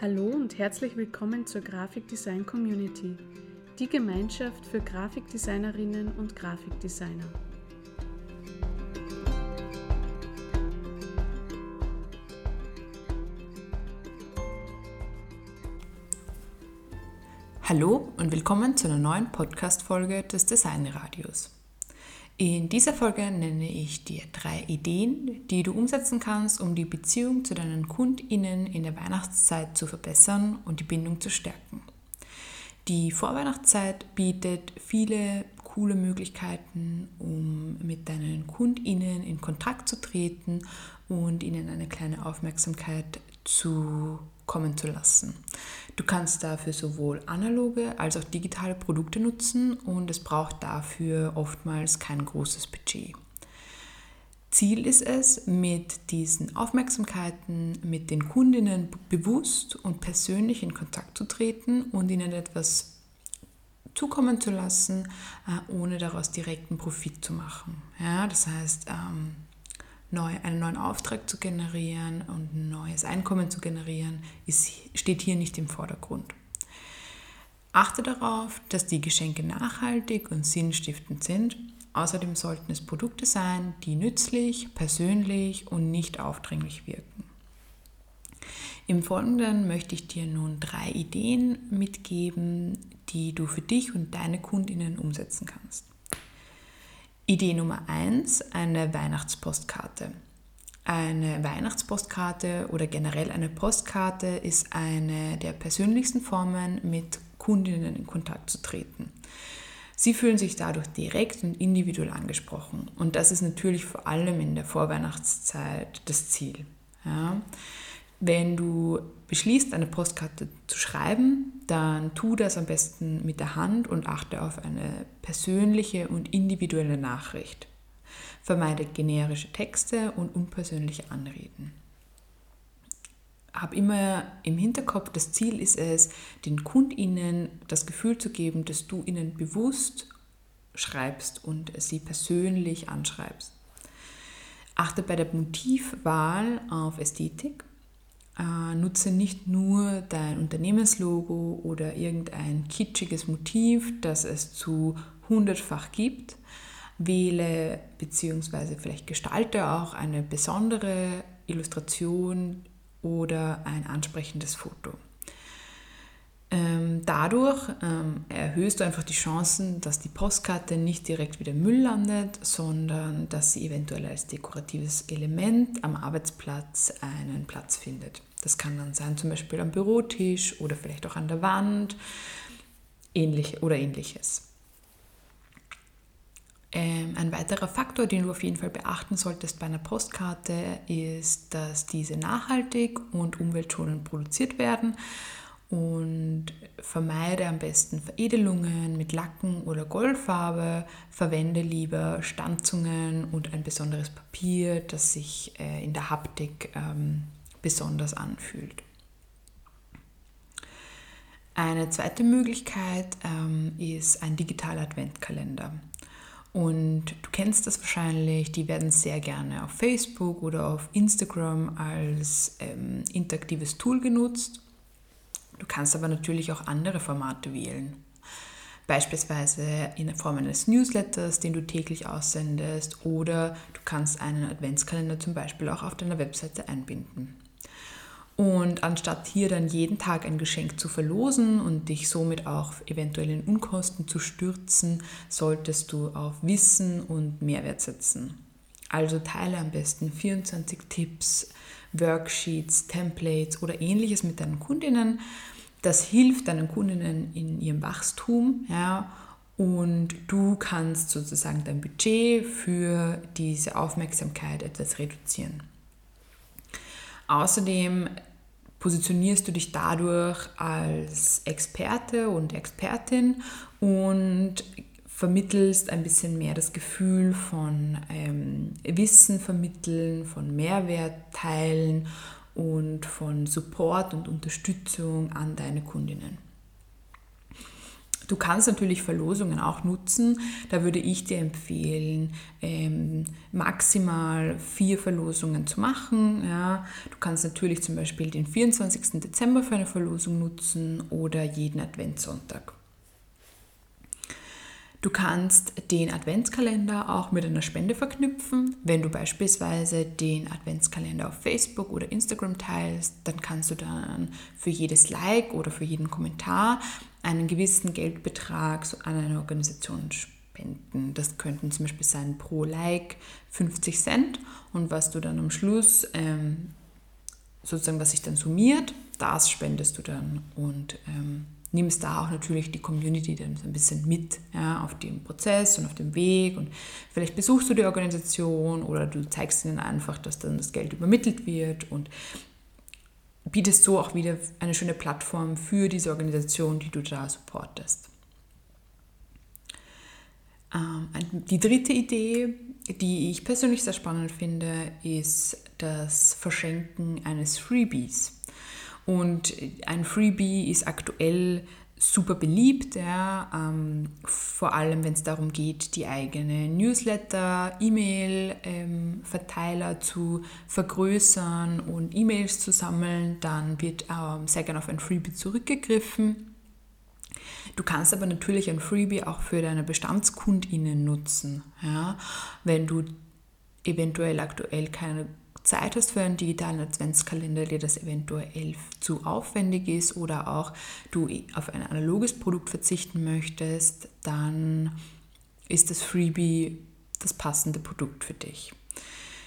Hallo und herzlich willkommen zur Grafikdesign Community, die Gemeinschaft für Grafikdesignerinnen und Grafikdesigner. Hallo und willkommen zu einer neuen Podcast-Folge des Designradios. In dieser Folge nenne ich dir drei Ideen, die du umsetzen kannst, um die Beziehung zu deinen KundInnen in der Weihnachtszeit zu verbessern und die Bindung zu stärken. Die Vorweihnachtszeit bietet viele coole Möglichkeiten, um mit deinen KundInnen in Kontakt zu treten und ihnen eine kleine Aufmerksamkeit zu kommen zu lassen. Du kannst dafür sowohl analoge als auch digitale Produkte nutzen und es braucht dafür oftmals kein großes Budget. Ziel ist es, mit diesen Aufmerksamkeiten mit den Kundinnen bewusst und persönlich in Kontakt zu treten und ihnen etwas zukommen zu lassen, äh, ohne daraus direkten Profit zu machen. Ja, das heißt, ähm, neu, einen neuen Auftrag zu generieren und ein neues Einkommen zu generieren, ist, steht hier nicht im Vordergrund. Achte darauf, dass die Geschenke nachhaltig und sinnstiftend sind. Außerdem sollten es Produkte sein, die nützlich, persönlich und nicht aufdringlich wirken. Im Folgenden möchte ich dir nun drei Ideen mitgeben, die du für dich und deine Kundinnen umsetzen kannst. Idee Nummer eins: eine Weihnachtspostkarte. Eine Weihnachtspostkarte oder generell eine Postkarte ist eine der persönlichsten Formen, mit Kundinnen in Kontakt zu treten. Sie fühlen sich dadurch direkt und individuell angesprochen. Und das ist natürlich vor allem in der Vorweihnachtszeit das Ziel. Ja. Wenn du beschließt, eine Postkarte zu schreiben, dann tu das am besten mit der Hand und achte auf eine persönliche und individuelle Nachricht. Vermeide generische Texte und unpersönliche Anreden. Hab immer im Hinterkopf, das Ziel ist es, den KundInnen das Gefühl zu geben, dass du ihnen bewusst schreibst und sie persönlich anschreibst. Achte bei der Motivwahl auf Ästhetik äh, nutze nicht nur dein Unternehmenslogo oder irgendein kitschiges Motiv, das es zu hundertfach gibt. Wähle bzw. vielleicht gestalte auch eine besondere Illustration oder ein ansprechendes Foto. Ähm, dadurch ähm, erhöhst du einfach die Chancen, dass die Postkarte nicht direkt wieder Müll landet, sondern dass sie eventuell als dekoratives Element am Arbeitsplatz einen Platz findet. Das kann dann sein zum Beispiel am Bürotisch oder vielleicht auch an der Wand ähnlich, oder ähnliches. Ähm, ein weiterer Faktor, den du auf jeden Fall beachten solltest bei einer Postkarte, ist, dass diese nachhaltig und umweltschonend produziert werden und vermeide am besten Veredelungen mit Lacken oder Goldfarbe, verwende lieber Stanzungen und ein besonderes Papier, das sich äh, in der Haptik ähm, besonders anfühlt. Eine zweite Möglichkeit ähm, ist ein digitaler Adventkalender. Und du kennst das wahrscheinlich, die werden sehr gerne auf Facebook oder auf Instagram als ähm, interaktives Tool genutzt. Du kannst aber natürlich auch andere Formate wählen. Beispielsweise in Form eines Newsletters, den du täglich aussendest, oder du kannst einen Adventskalender zum Beispiel auch auf deiner Webseite einbinden. Und anstatt hier dann jeden Tag ein Geschenk zu verlosen und dich somit auch eventuell in Unkosten zu stürzen, solltest du auf Wissen und Mehrwert setzen. Also teile am besten 24 Tipps, Worksheets, Templates oder ähnliches mit deinen Kundinnen. Das hilft deinen Kundinnen in ihrem Wachstum ja, und du kannst sozusagen dein Budget für diese Aufmerksamkeit etwas reduzieren. Außerdem positionierst du dich dadurch als Experte und Expertin und vermittelst ein bisschen mehr das Gefühl von ähm, Wissen vermitteln, von Mehrwert teilen und von Support und Unterstützung an deine Kundinnen. Du kannst natürlich Verlosungen auch nutzen. Da würde ich dir empfehlen, ähm, maximal vier Verlosungen zu machen. Du kannst natürlich zum Beispiel den 24. Dezember für eine Verlosung nutzen oder jeden Adventssonntag. Du kannst den Adventskalender auch mit einer Spende verknüpfen. Wenn du beispielsweise den Adventskalender auf Facebook oder Instagram teilst, dann kannst du dann für jedes Like oder für jeden Kommentar einen gewissen Geldbetrag an eine Organisation spenden. Das könnten zum Beispiel sein pro Like 50 Cent und was du dann am Schluss ähm, sozusagen, was sich dann summiert, das spendest du dann und ähm, nimmst da auch natürlich die Community dann so ein bisschen mit ja, auf dem Prozess und auf dem Weg und vielleicht besuchst du die Organisation oder du zeigst ihnen einfach, dass dann das Geld übermittelt wird und bietest so auch wieder eine schöne Plattform für diese Organisation, die du da supportest. Ähm, die dritte Idee, die ich persönlich sehr spannend finde, ist das Verschenken eines Freebies. Und ein Freebie ist aktuell super beliebt, ja, ähm, vor allem wenn es darum geht, die eigene Newsletter, E-Mail-Verteiler ähm, zu vergrößern und E-Mails zu sammeln, dann wird ähm, sehr gerne auf ein Freebie zurückgegriffen. Du kannst aber natürlich ein Freebie auch für deine BestandskundInnen nutzen. Ja? Wenn du eventuell aktuell keine Zeit hast für einen digitalen Adventskalender, dir das eventuell zu aufwendig ist oder auch du auf ein analoges Produkt verzichten möchtest, dann ist das Freebie das passende Produkt für dich.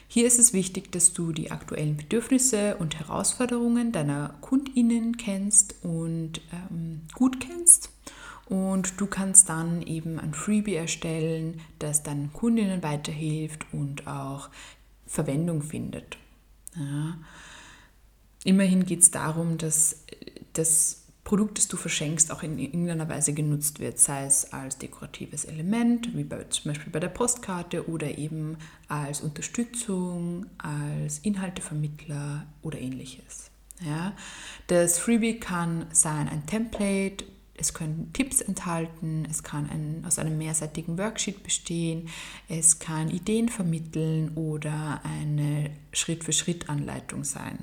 Hier ist es wichtig, dass du die aktuellen Bedürfnisse und Herausforderungen deiner KundInnen kennst und ähm, gut kennst. Und du kannst dann eben ein Freebie erstellen, das deinen Kundinnen weiterhilft und auch Verwendung findet. Ja. Immerhin geht es darum, dass das Produkt, das du verschenkst, auch in irgendeiner Weise genutzt wird, sei es als dekoratives Element, wie bei, zum Beispiel bei der Postkarte, oder eben als Unterstützung, als Inhaltevermittler oder ähnliches. Ja. Das Freebie kann sein ein Template es können Tipps enthalten, es kann ein, aus einem mehrseitigen Worksheet bestehen, es kann Ideen vermitteln oder eine Schritt-für-Schritt-Anleitung sein.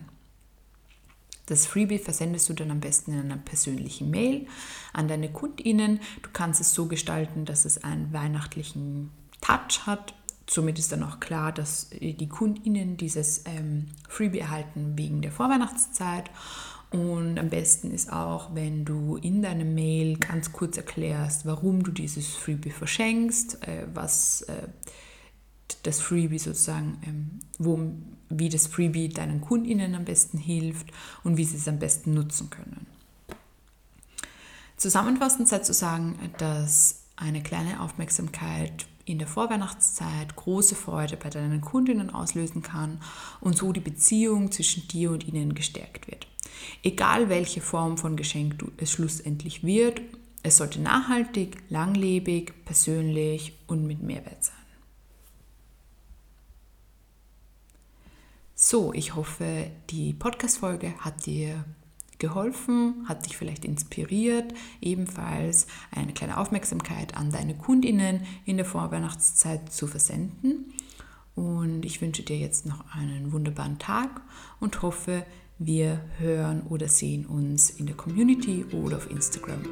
Das Freebie versendest du dann am besten in einer persönlichen Mail an deine KundInnen. Du kannst es so gestalten, dass es einen weihnachtlichen Touch hat. Somit ist dann auch klar, dass die KundInnen dieses ähm, Freebie erhalten wegen der Vorweihnachtszeit und am besten ist auch, wenn du in deinem Mail ganz kurz erklärst, warum du dieses Freebie verschenkst, äh, was äh, das Freebie sozusagen, ähm, wo, wie das Freebie deinen KundInnen am besten hilft und wie sie es am besten nutzen können. Zusammenfassend sei zu sagen, dass eine kleine Aufmerksamkeit in der Vorweihnachtszeit große Freude bei deinen Kundinnen auslösen kann und so die Beziehung zwischen dir und ihnen gestärkt wird. Egal welche Form von Geschenk es schlussendlich wird, es sollte nachhaltig, langlebig, persönlich und mit Mehrwert sein. So, ich hoffe, die Podcast-Folge hat dir geholfen, hat dich vielleicht inspiriert, ebenfalls eine kleine Aufmerksamkeit an deine Kundinnen in der Vorweihnachtszeit zu versenden. Und ich wünsche dir jetzt noch einen wunderbaren Tag und hoffe, wir hören oder sehen uns in der Community oder auf Instagram.